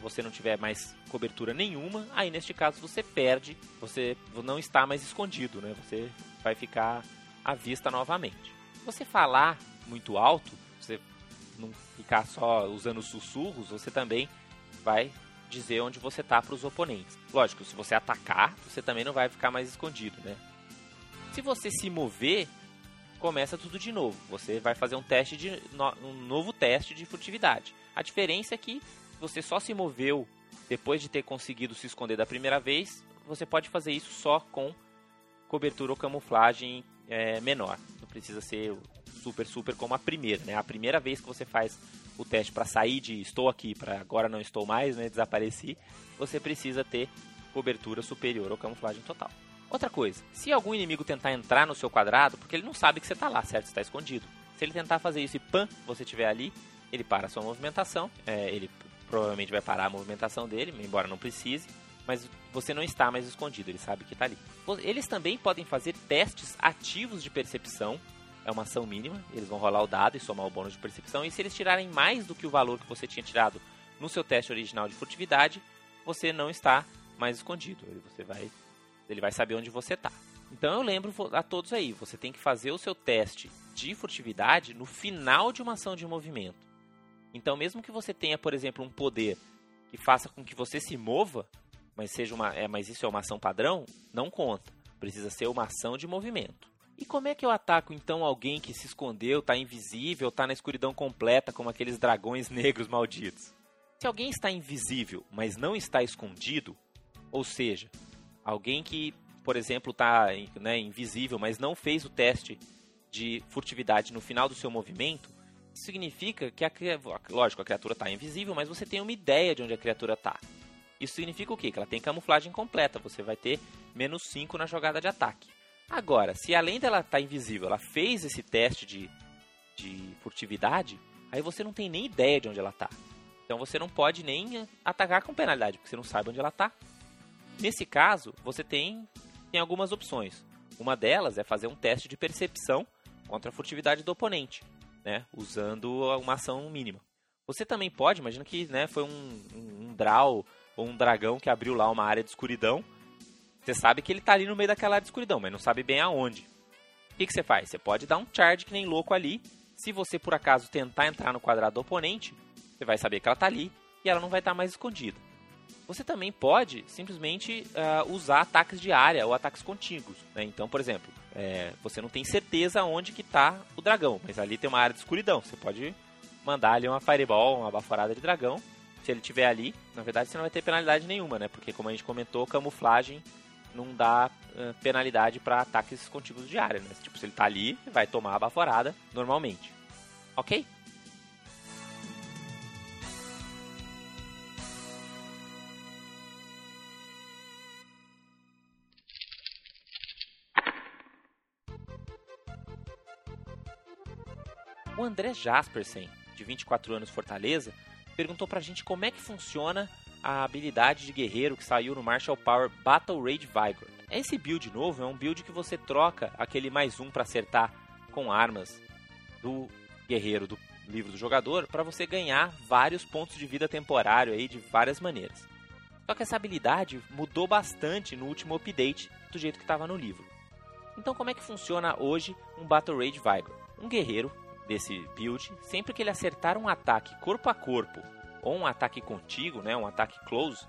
você não tiver mais cobertura nenhuma, aí neste caso você perde, você não está mais escondido, né? Você vai ficar à vista novamente. Você falar muito alto, você não ficar só usando sussurros, você também vai dizer onde você está para os oponentes. Lógico, se você atacar, você também não vai ficar mais escondido, né? Se você se mover, começa tudo de novo. Você vai fazer um teste de um novo teste de furtividade. A diferença é que você só se moveu depois de ter conseguido se esconder da primeira vez, você pode fazer isso só com cobertura ou camuflagem é, menor. Não precisa ser super, super como a primeira, né? A primeira vez que você faz o teste para sair de estou aqui para agora não estou mais, né? Desapareci, você precisa ter cobertura superior ou camuflagem total. Outra coisa, se algum inimigo tentar entrar no seu quadrado, porque ele não sabe que você está lá, certo? Está escondido. Se ele tentar fazer isso e pã, você estiver ali, ele para a sua movimentação, é, ele provavelmente vai parar a movimentação dele, embora não precise, mas você não está mais escondido, ele sabe que está ali. Eles também podem fazer testes ativos de percepção, é uma ação mínima, eles vão rolar o dado e somar o bônus de percepção, e se eles tirarem mais do que o valor que você tinha tirado no seu teste original de furtividade, você não está mais escondido, você vai ele vai saber onde você está. Então eu lembro a todos aí, você tem que fazer o seu teste de furtividade no final de uma ação de movimento. Então mesmo que você tenha, por exemplo, um poder que faça com que você se mova, mas seja uma, é, mas isso é uma ação padrão, não conta. Precisa ser uma ação de movimento. E como é que eu ataco então alguém que se escondeu, está invisível, está na escuridão completa, como aqueles dragões negros malditos? Se alguém está invisível, mas não está escondido, ou seja, Alguém que, por exemplo, está né, invisível, mas não fez o teste de furtividade no final do seu movimento, significa que a lógico, a criatura está invisível, mas você tem uma ideia de onde a criatura está. Isso significa o quê? Que ela tem camuflagem completa, você vai ter menos 5 na jogada de ataque. Agora, se além dela estar tá invisível, ela fez esse teste de, de furtividade, aí você não tem nem ideia de onde ela está. Então você não pode nem atacar com penalidade, porque você não sabe onde ela está. Nesse caso, você tem, tem algumas opções. Uma delas é fazer um teste de percepção contra a furtividade do oponente, né, usando uma ação mínima. Você também pode, imagina que né, foi um, um, um draw ou um dragão que abriu lá uma área de escuridão. Você sabe que ele está ali no meio daquela área de escuridão, mas não sabe bem aonde. O que, que você faz? Você pode dar um charge que nem louco ali. Se você por acaso tentar entrar no quadrado do oponente, você vai saber que ela está ali e ela não vai estar tá mais escondida. Você também pode simplesmente uh, usar ataques de área ou ataques contíguos. Né? Então, por exemplo, é, você não tem certeza onde que está o dragão, mas ali tem uma área de escuridão. Você pode mandar ali uma fireball, uma baforada de dragão. Se ele estiver ali, na verdade você não vai ter penalidade nenhuma, né? Porque como a gente comentou, camuflagem não dá uh, penalidade para ataques contíguos de área, né? Tipo, se ele está ali, vai tomar a baforada normalmente. Ok? O André Jaspersen, de 24 anos, Fortaleza, perguntou pra gente como é que funciona a habilidade de guerreiro que saiu no Marshall Power Battle Rage Vigor. Esse build novo é um build que você troca aquele mais um para acertar com armas do guerreiro do livro do jogador para você ganhar vários pontos de vida temporário aí de várias maneiras. Só que essa habilidade mudou bastante no último update do jeito que estava no livro. Então como é que funciona hoje um Battle Rage Vigor? Um guerreiro desse build, sempre que ele acertar um ataque corpo a corpo ou um ataque contigo, né, um ataque close,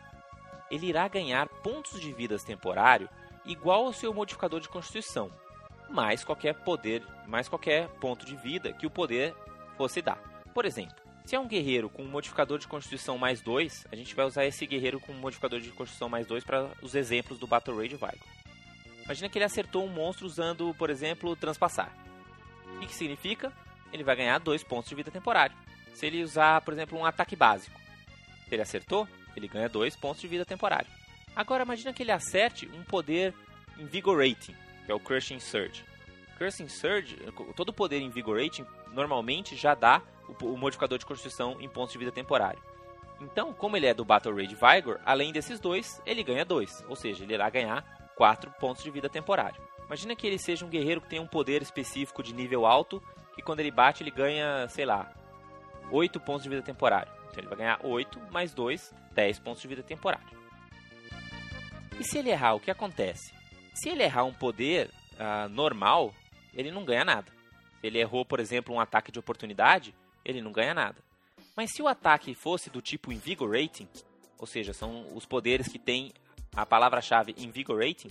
ele irá ganhar pontos de vidas temporário igual ao seu modificador de constituição, mais qualquer poder, mais qualquer ponto de vida que o poder fosse dar. Por exemplo, se é um guerreiro com um modificador de constituição mais 2, a gente vai usar esse guerreiro com um modificador de constituição mais 2 para os exemplos do Battle Rage Vigo. Imagina que ele acertou um monstro usando, por exemplo, transpassar. O que significa? ele vai ganhar 2 pontos de vida temporário. Se ele usar, por exemplo, um ataque básico, se ele acertou, ele ganha 2 pontos de vida temporário. Agora imagina que ele acerte um poder Invigorating, que é o Crushing Surge. Crushing Surge, todo poder Invigorating normalmente já dá o, modificador de constituição em pontos de vida temporário. Então, como ele é do Battle Rage Vigor, além desses dois, ele ganha 2, ou seja, ele irá ganhar 4 pontos de vida temporário. Imagina que ele seja um guerreiro que tem um poder específico de nível alto que quando ele bate ele ganha, sei lá, 8 pontos de vida temporário. Então ele vai ganhar 8 mais 2, 10 pontos de vida temporário. E se ele errar, o que acontece? Se ele errar um poder uh, normal, ele não ganha nada. Se ele errou, por exemplo, um ataque de oportunidade, ele não ganha nada. Mas se o ataque fosse do tipo Invigorating, ou seja, são os poderes que tem a palavra-chave Invigorating,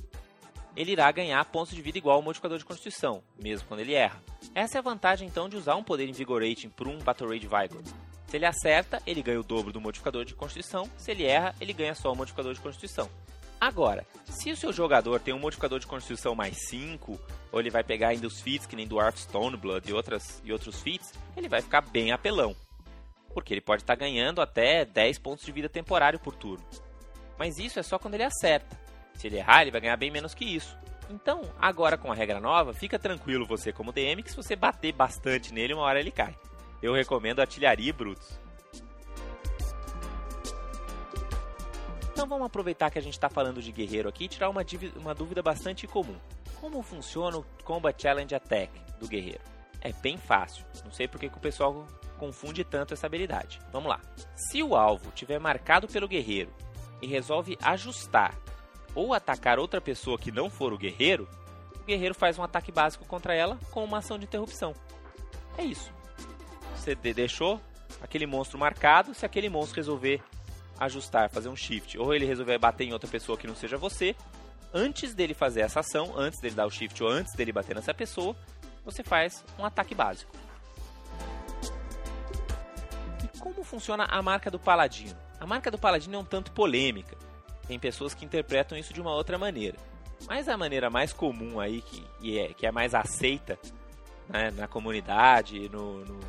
ele irá ganhar pontos de vida igual ao modificador de constituição, mesmo quando ele erra. Essa é a vantagem então de usar um poder Invigorating por um Battle Rage Vigor. Se ele acerta, ele ganha o dobro do modificador de constituição, se ele erra, ele ganha só o modificador de constituição. Agora, se o seu jogador tem um modificador de constituição mais 5, ou ele vai pegar ainda os feats que nem do Hearthstone Blood e, outras, e outros feats, ele vai ficar bem apelão. Porque ele pode estar tá ganhando até 10 pontos de vida temporário por turno. Mas isso é só quando ele acerta. Se ele errar, ele vai ganhar bem menos que isso. Então, agora com a regra nova, fica tranquilo você como DM que se você bater bastante nele, uma hora ele cai. Eu recomendo artilharia e brutos. Então vamos aproveitar que a gente está falando de guerreiro aqui e tirar uma, uma dúvida bastante comum. Como funciona o Combat Challenge Attack do guerreiro? É bem fácil. Não sei porque que o pessoal confunde tanto essa habilidade. Vamos lá. Se o alvo tiver marcado pelo guerreiro e resolve ajustar ou atacar outra pessoa que não for o guerreiro, o guerreiro faz um ataque básico contra ela com uma ação de interrupção. É isso. Você deixou aquele monstro marcado, se aquele monstro resolver ajustar, fazer um shift, ou ele resolver bater em outra pessoa que não seja você, antes dele fazer essa ação, antes dele dar o shift ou antes dele bater nessa pessoa, você faz um ataque básico. E como funciona a marca do paladino? A marca do paladino é um tanto polêmica. Tem pessoas que interpretam isso de uma outra maneira. Mas a maneira mais comum aí, que, é, que é mais aceita né, na comunidade, no, no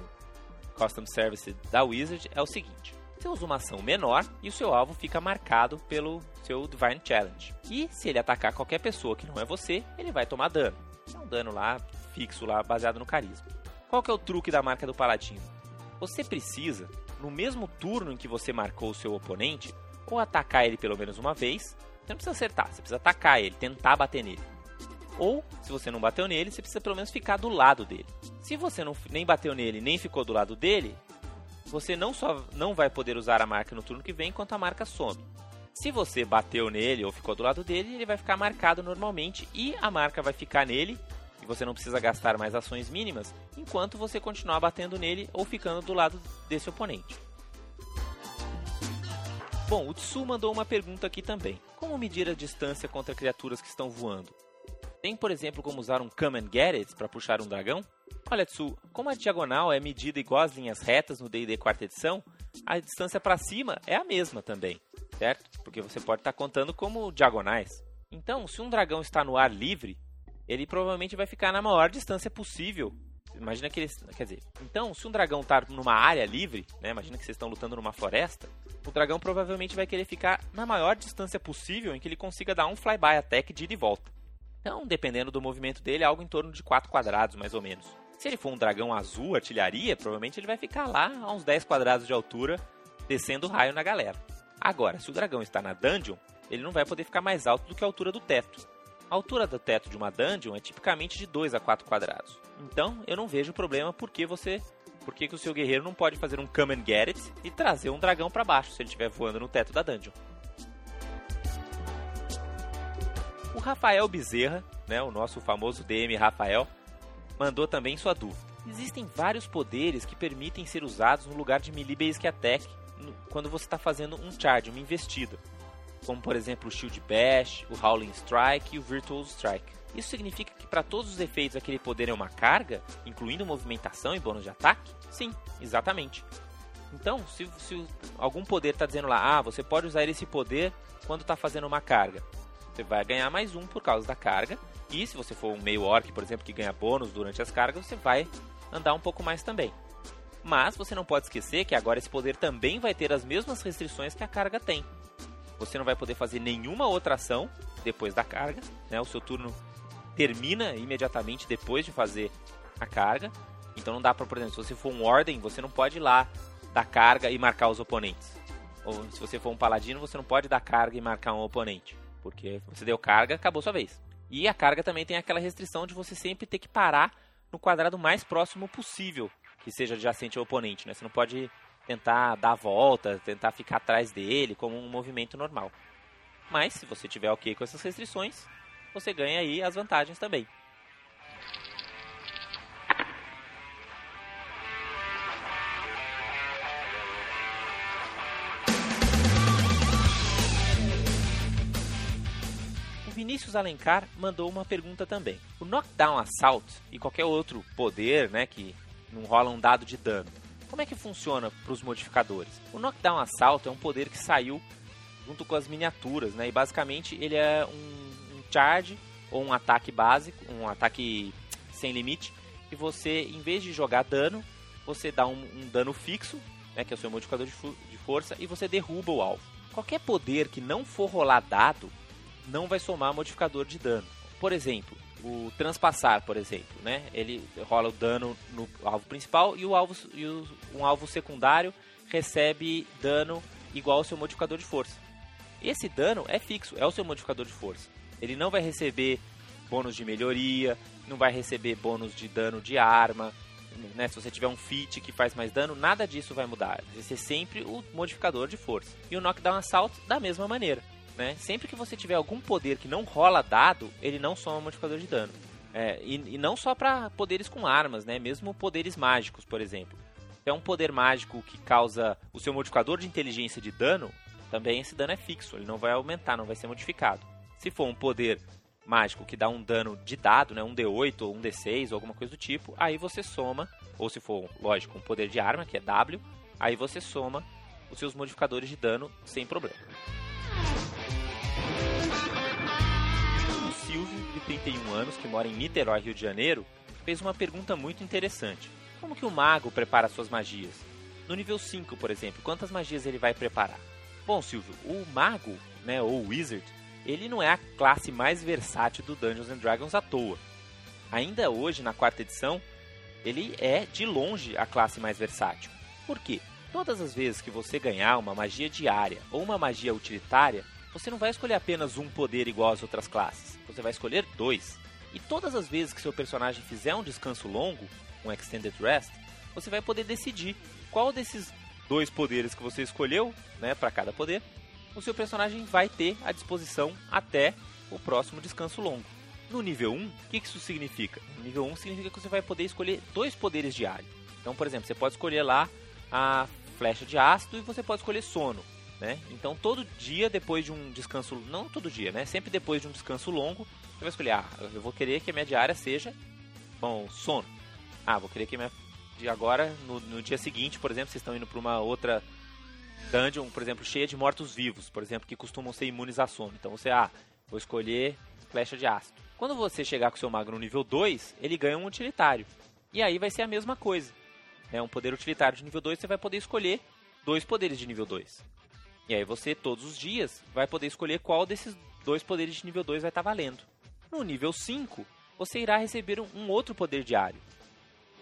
Custom Service da Wizard, é o seguinte. Você usa uma ação menor e o seu alvo fica marcado pelo seu Divine Challenge. E se ele atacar qualquer pessoa que não é você, ele vai tomar dano. É um dano lá fixo, lá baseado no carisma. Qual que é o truque da marca do Paladino? Você precisa, no mesmo turno em que você marcou o seu oponente, ou atacar ele pelo menos uma vez. Você não precisa acertar, você precisa atacar ele, tentar bater nele. Ou, se você não bateu nele, você precisa pelo menos ficar do lado dele. Se você não, nem bateu nele, nem ficou do lado dele, você não só não vai poder usar a marca no turno que vem, enquanto a marca some. Se você bateu nele ou ficou do lado dele, ele vai ficar marcado normalmente e a marca vai ficar nele e você não precisa gastar mais ações mínimas enquanto você continuar batendo nele ou ficando do lado desse oponente. Bom, o Tsu mandou uma pergunta aqui também. Como medir a distância contra criaturas que estão voando? Tem, por exemplo, como usar um Come and Get It para puxar um dragão? Olha, Tsu, como a diagonal é medida igual às linhas retas no D&D quarta edição, a distância para cima é a mesma também, certo? Porque você pode estar tá contando como diagonais. Então, se um dragão está no ar livre, ele provavelmente vai ficar na maior distância possível Imagina que eles. Quer dizer, então, se um dragão tá numa área livre, né? Imagina que vocês estão lutando numa floresta. O dragão provavelmente vai querer ficar na maior distância possível em que ele consiga dar um flyby attack de ida e volta. Então, dependendo do movimento dele, é algo em torno de 4 quadrados, mais ou menos. Se ele for um dragão azul, artilharia, provavelmente ele vai ficar lá a uns 10 quadrados de altura, descendo raio na galera. Agora, se o dragão está na dungeon, ele não vai poder ficar mais alto do que a altura do teto. A altura do teto de uma dungeon é tipicamente de 2 a 4 quadrados. Então, eu não vejo problema porque você por que, o seu guerreiro não pode fazer um come and get it e trazer um dragão para baixo se ele estiver voando no teto da dungeon. O Rafael Bezerra, né, o nosso famoso DM Rafael, mandou também sua dúvida. Existem vários poderes que permitem ser usados no lugar de melee basic attack quando você está fazendo um charge, uma investida, como por exemplo o Shield Bash, o Howling Strike e o Virtual Strike. Isso significa que para todos os efeitos aquele poder é uma carga, incluindo movimentação e bônus de ataque? Sim, exatamente. Então, se, se algum poder está dizendo lá, ah, você pode usar esse poder quando está fazendo uma carga, você vai ganhar mais um por causa da carga. E se você for um meio orc, por exemplo, que ganha bônus durante as cargas, você vai andar um pouco mais também. Mas você não pode esquecer que agora esse poder também vai ter as mesmas restrições que a carga tem. Você não vai poder fazer nenhuma outra ação depois da carga, né? O seu turno termina imediatamente depois de fazer a carga. Então não dá para, por exemplo, se você for um Ordem, você não pode ir lá dar carga e marcar os oponentes. Ou se você for um Paladino, você não pode dar carga e marcar um oponente. Porque você deu carga, acabou sua vez. E a carga também tem aquela restrição de você sempre ter que parar no quadrado mais próximo possível que seja adjacente ao oponente. Né? Você não pode tentar dar a volta, tentar ficar atrás dele como um movimento normal. Mas se você tiver ok com essas restrições, você ganha aí as vantagens também. O Vinícius Alencar mandou uma pergunta também. O Knockdown Assault e qualquer outro poder né, que não rola um dado de dano, como é que funciona para os modificadores? O Knockdown Assault é um poder que saiu junto com as miniaturas, né? E basicamente ele é um charge ou um ataque básico, um ataque sem limite, e você, em vez de jogar dano, você dá um, um dano fixo, né, que é o seu modificador de, de força, e você derruba o alvo. Qualquer poder que não for rolar dado, não vai somar modificador de dano. Por exemplo, o transpassar, por exemplo, né? Ele rola o dano no alvo principal e o alvo e o, um alvo secundário recebe dano igual ao seu modificador de força. Esse dano é fixo, é o seu modificador de força. Ele não vai receber bônus de melhoria, não vai receber bônus de dano de arma, né? Se você tiver um feat que faz mais dano, nada disso vai mudar. Vai ser sempre o modificador de força. E o Knockdown Assault da mesma maneira. Né? Sempre que você tiver algum poder que não rola dado, ele não soma modificador de dano. É, e, e, não só para poderes com armas, né? mesmo poderes mágicos, por exemplo. Se é um poder mágico que causa o seu modificador de inteligência de dano, também esse dano é fixo, ele não vai aumentar, não vai ser modificado. Se for um poder mágico que dá um dano de dado, né, um D8 ou um D6 ou alguma coisa do tipo, aí você soma, ou se for, lógico, um poder de arma, que é W, aí você soma os seus modificadores de dano sem problema. O Silvio, de 31 anos, que mora em Niterói, Rio de Janeiro, fez uma pergunta muito interessante. Como que o mago prepara suas magias? No nível 5, por exemplo, quantas magias ele vai preparar? Bom, Silvio, o mago, né, ou wizard, ele não é a classe mais versátil do Dungeons and Dragons à toa. Ainda hoje, na quarta edição, ele é de longe a classe mais versátil. Por quê? Todas as vezes que você ganhar uma magia diária ou uma magia utilitária, você não vai escolher apenas um poder igual às outras classes. Você vai escolher dois. E todas as vezes que seu personagem fizer um descanso longo, um Extended Rest, você vai poder decidir qual desses dois poderes que você escolheu, né, para cada poder, o seu personagem vai ter à disposição até o próximo descanso longo. No nível 1, o que isso significa? No nível 1 significa que você vai poder escolher dois poderes diários. Então, por exemplo, você pode escolher lá a flecha de ácido e você pode escolher sono. né? Então todo dia depois de um descanso, não todo dia, né? Sempre depois de um descanso longo, você vai escolher, ah, eu vou querer que a minha diária seja, bom, sono. Ah, vou querer que a minha de agora, no, no dia seguinte, por exemplo, vocês estão indo para uma outra dungeon, por exemplo, cheia de mortos-vivos, por exemplo, que costumam ser imunes a sono. Então você, ah, vou escolher flecha de ácido. Quando você chegar com seu mago no nível 2, ele ganha um utilitário. E aí vai ser a mesma coisa. É um poder utilitário de nível 2, você vai poder escolher dois poderes de nível 2. E aí você, todos os dias, vai poder escolher qual desses dois poderes de nível 2 vai estar valendo. No nível 5, você irá receber um outro poder diário.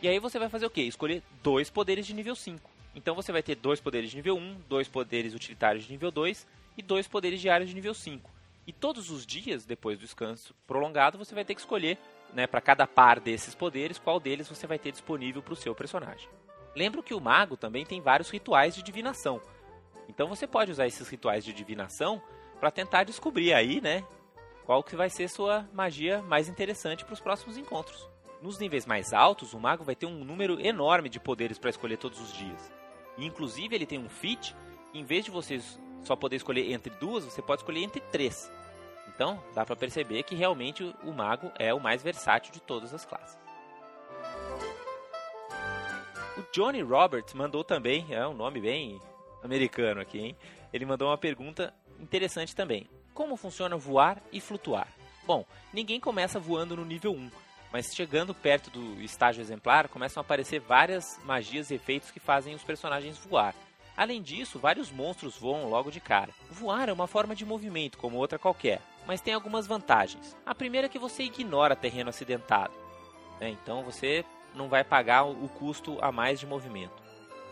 E aí você vai fazer o quê? Escolher dois poderes de nível 5. Então você vai ter dois poderes de nível 1, dois poderes utilitários de nível 2 e dois poderes diários de nível 5. E todos os dias, depois do descanso prolongado, você vai ter que escolher, né, para cada par desses poderes, qual deles você vai ter disponível para o seu personagem. Lembro que o mago também tem vários rituais de divinação. Então você pode usar esses rituais de divinação para tentar descobrir aí, né, qual que vai ser sua magia mais interessante para os próximos encontros. Nos níveis mais altos, o mago vai ter um número enorme de poderes para escolher todos os dias. Inclusive ele tem um feat, em vez de você só poder escolher entre duas, você pode escolher entre três. Então, dá para perceber que realmente o mago é o mais versátil de todas as classes. O Johnny Roberts mandou também, é um nome bem americano aqui, hein? Ele mandou uma pergunta interessante também. Como funciona voar e flutuar? Bom, ninguém começa voando no nível 1, mas chegando perto do estágio exemplar, começam a aparecer várias magias e efeitos que fazem os personagens voar. Além disso, vários monstros voam logo de cara. Voar é uma forma de movimento como outra qualquer, mas tem algumas vantagens. A primeira é que você ignora terreno acidentado, né? então você não vai pagar o custo a mais de movimento.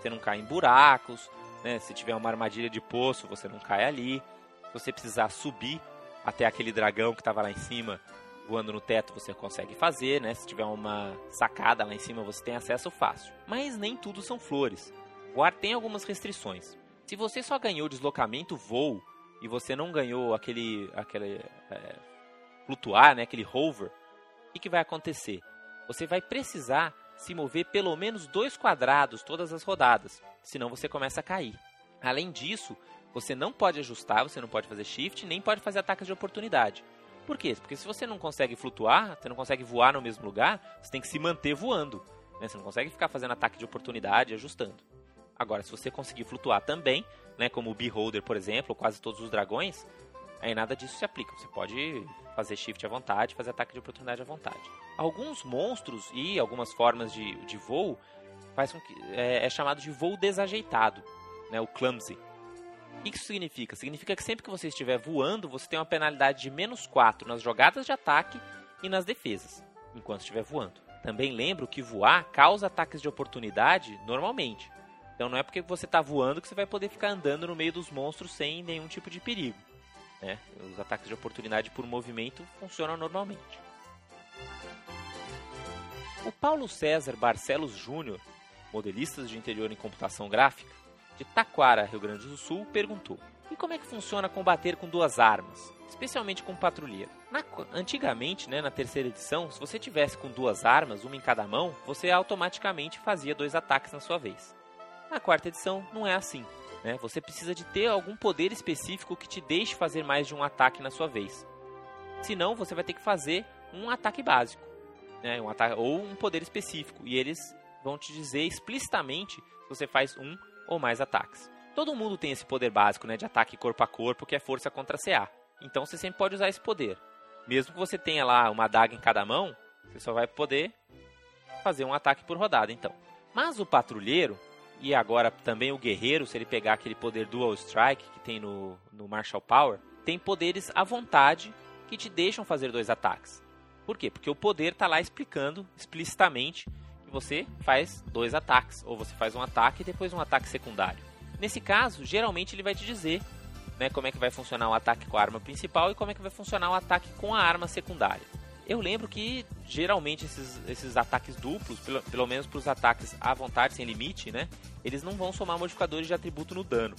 Você não cai em buracos, né? Se tiver uma armadilha de poço, você não cai ali. Se você precisar subir até aquele dragão que estava lá em cima, voando no teto, você consegue fazer, né? Se tiver uma sacada lá em cima, você tem acesso fácil. Mas nem tudo são flores. Voar tem algumas restrições. Se você só ganhou deslocamento voo e você não ganhou aquele, aquele é, flutuar, né? Aquele hover, o que, que vai acontecer? Você vai precisar se mover pelo menos dois quadrados todas as rodadas, senão você começa a cair. Além disso, você não pode ajustar, você não pode fazer shift, nem pode fazer ataques de oportunidade. Por quê? Porque se você não consegue flutuar, você não consegue voar no mesmo lugar, você tem que se manter voando. Né? Você não consegue ficar fazendo ataque de oportunidade ajustando. Agora, se você conseguir flutuar também, né, como o Beholder, por exemplo, quase todos os dragões, aí nada disso se aplica. Você pode fazer shift à vontade, fazer ataque de oportunidade à vontade. Alguns monstros e algumas formas de, de voo faz com que, é, é chamado de voo desajeitado, né, o clumsy. O que isso significa? Significa que sempre que você estiver voando, você tem uma penalidade de menos 4 nas jogadas de ataque e nas defesas, enquanto estiver voando. Também lembro que voar causa ataques de oportunidade normalmente. Então não é porque você está voando que você vai poder ficar andando no meio dos monstros sem nenhum tipo de perigo. Né? Os ataques de oportunidade por movimento funcionam normalmente. O Paulo César Barcelos Júnior, modelista de interior em computação gráfica, de Taquara, Rio Grande do Sul, perguntou: E como é que funciona combater com duas armas, especialmente com patrulheiro? Na, antigamente, né, na terceira edição, se você tivesse com duas armas, uma em cada mão, você automaticamente fazia dois ataques na sua vez. Na quarta edição, não é assim. Né? Você precisa de ter algum poder específico que te deixe fazer mais de um ataque na sua vez. Senão, você vai ter que fazer um ataque básico, né? um ataque, ou um poder específico. E eles vão te dizer explicitamente se você faz um ou mais ataques. Todo mundo tem esse poder básico né, de ataque corpo a corpo, que é força contra CA. Então você sempre pode usar esse poder. Mesmo que você tenha lá uma adaga em cada mão, você só vai poder fazer um ataque por rodada, então. Mas o patrulheiro, e agora também o guerreiro, se ele pegar aquele poder Dual Strike que tem no, no Martial Power, tem poderes à vontade que te deixam fazer dois ataques. Por quê? Porque o poder está lá explicando explicitamente que você faz dois ataques, ou você faz um ataque e depois um ataque secundário. Nesse caso, geralmente ele vai te dizer né, como é que vai funcionar o ataque com a arma principal e como é que vai funcionar o ataque com a arma secundária. Eu lembro que geralmente esses, esses ataques duplos, pelo, pelo menos para os ataques à vontade, sem limite, né? Eles não vão somar modificadores de atributo no dano.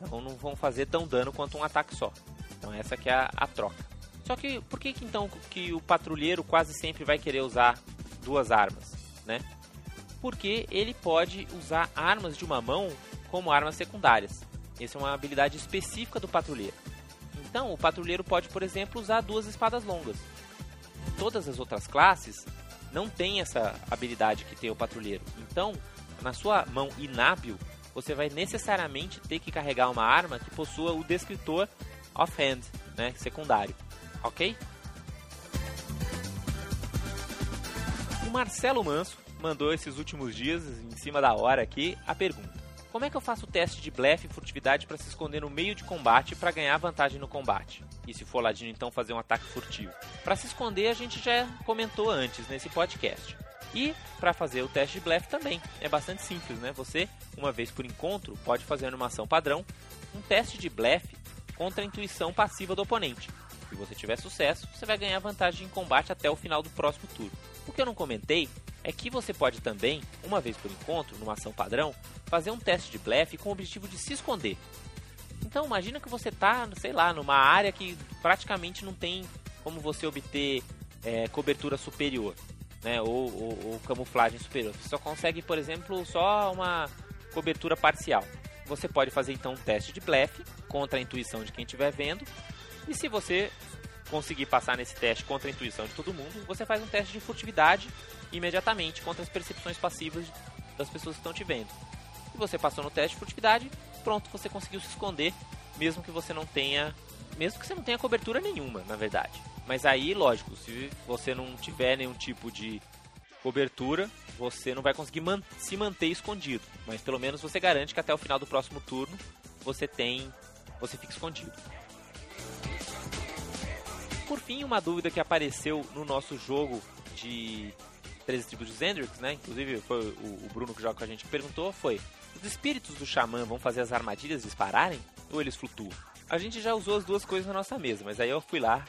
Então não vão fazer tão dano quanto um ataque só. Então essa que é a, a troca. Só que por que, que então que o patrulheiro quase sempre vai querer usar duas armas, né? Porque ele pode usar armas de uma mão como armas secundárias. Essa é uma habilidade específica do patrulheiro. Então, o patrulheiro pode, por exemplo, usar duas espadas longas. Todas as outras classes não têm essa habilidade que tem o patrulheiro. Então, na sua mão inábil, você vai necessariamente ter que carregar uma arma que possua o descritor offhand, né, secundário. Ok? Marcelo Manso mandou esses últimos dias, em cima da hora aqui, a pergunta. Como é que eu faço o teste de blefe e furtividade para se esconder no meio de combate para ganhar vantagem no combate? E se for ladino, então fazer um ataque furtivo? Para se esconder, a gente já comentou antes nesse podcast. E para fazer o teste de blefe também. É bastante simples, né? Você, uma vez por encontro, pode fazer numa ação padrão um teste de blefe contra a intuição passiva do oponente. Se você tiver sucesso, você vai ganhar vantagem em combate até o final do próximo turno. O que eu não comentei é que você pode também, uma vez por encontro, numa ação padrão, fazer um teste de blefe com o objetivo de se esconder. Então imagina que você está, sei lá, numa área que praticamente não tem como você obter é, cobertura superior, né, ou, ou, ou camuflagem superior. Você só consegue, por exemplo, só uma cobertura parcial. Você pode fazer então um teste de blefe contra a intuição de quem estiver vendo. E se você conseguir passar nesse teste contra a intuição de todo mundo, você faz um teste de furtividade imediatamente contra as percepções passivas das pessoas que estão te vendo. Se você passou no teste de furtividade, pronto, você conseguiu se esconder, mesmo que você não tenha, mesmo que você não tenha cobertura nenhuma, na verdade. Mas aí, lógico, se você não tiver nenhum tipo de cobertura, você não vai conseguir man se manter escondido, mas pelo menos você garante que até o final do próximo turno você tem, você fica escondido. Por fim, uma dúvida que apareceu no nosso jogo de 13 tribos de Zendrix, né? Inclusive foi o, Bruno que joga com a gente que perguntou, foi: os espíritos do xamã vão fazer as armadilhas dispararem ou eles flutuam? A gente já usou as duas coisas na nossa mesa, mas aí eu fui lá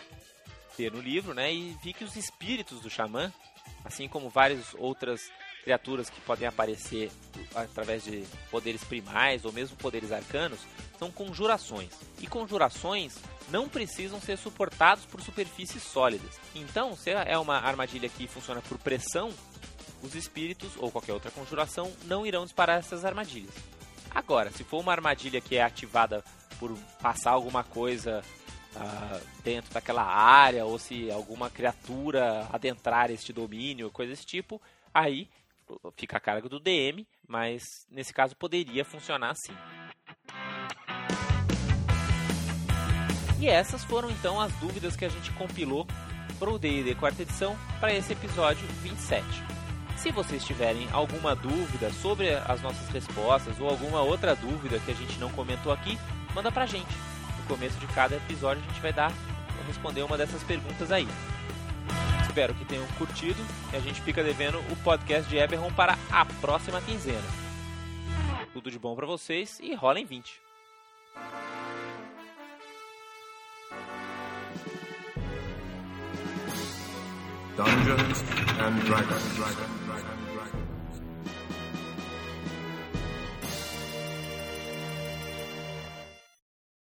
ter no livro, né, e vi que os espíritos do xamã, assim como várias outras criaturas que podem aparecer através de poderes primais ou mesmo poderes arcanos, são conjurações. E conjurações não precisam ser suportados por superfícies sólidas. Então, se é uma armadilha que funciona por pressão, os espíritos ou qualquer outra conjuração não irão disparar essas armadilhas. Agora, se for uma armadilha que é ativada por passar alguma coisa uh, dentro daquela área, ou se alguma criatura adentrar este domínio, coisa desse tipo, aí fica a cargo do DM, mas nesse caso poderia funcionar assim. E essas foram então as dúvidas que a gente compilou para o D&D quarta edição para esse episódio 27. Se vocês tiverem alguma dúvida sobre as nossas respostas ou alguma outra dúvida que a gente não comentou aqui, manda pra gente. No começo de cada episódio a gente vai dar responder uma dessas perguntas aí. Espero que tenham curtido e a gente fica devendo o podcast de Eberron para a próxima quinzena. Tudo de bom para vocês e rolem 20. Dungeons and Dragons.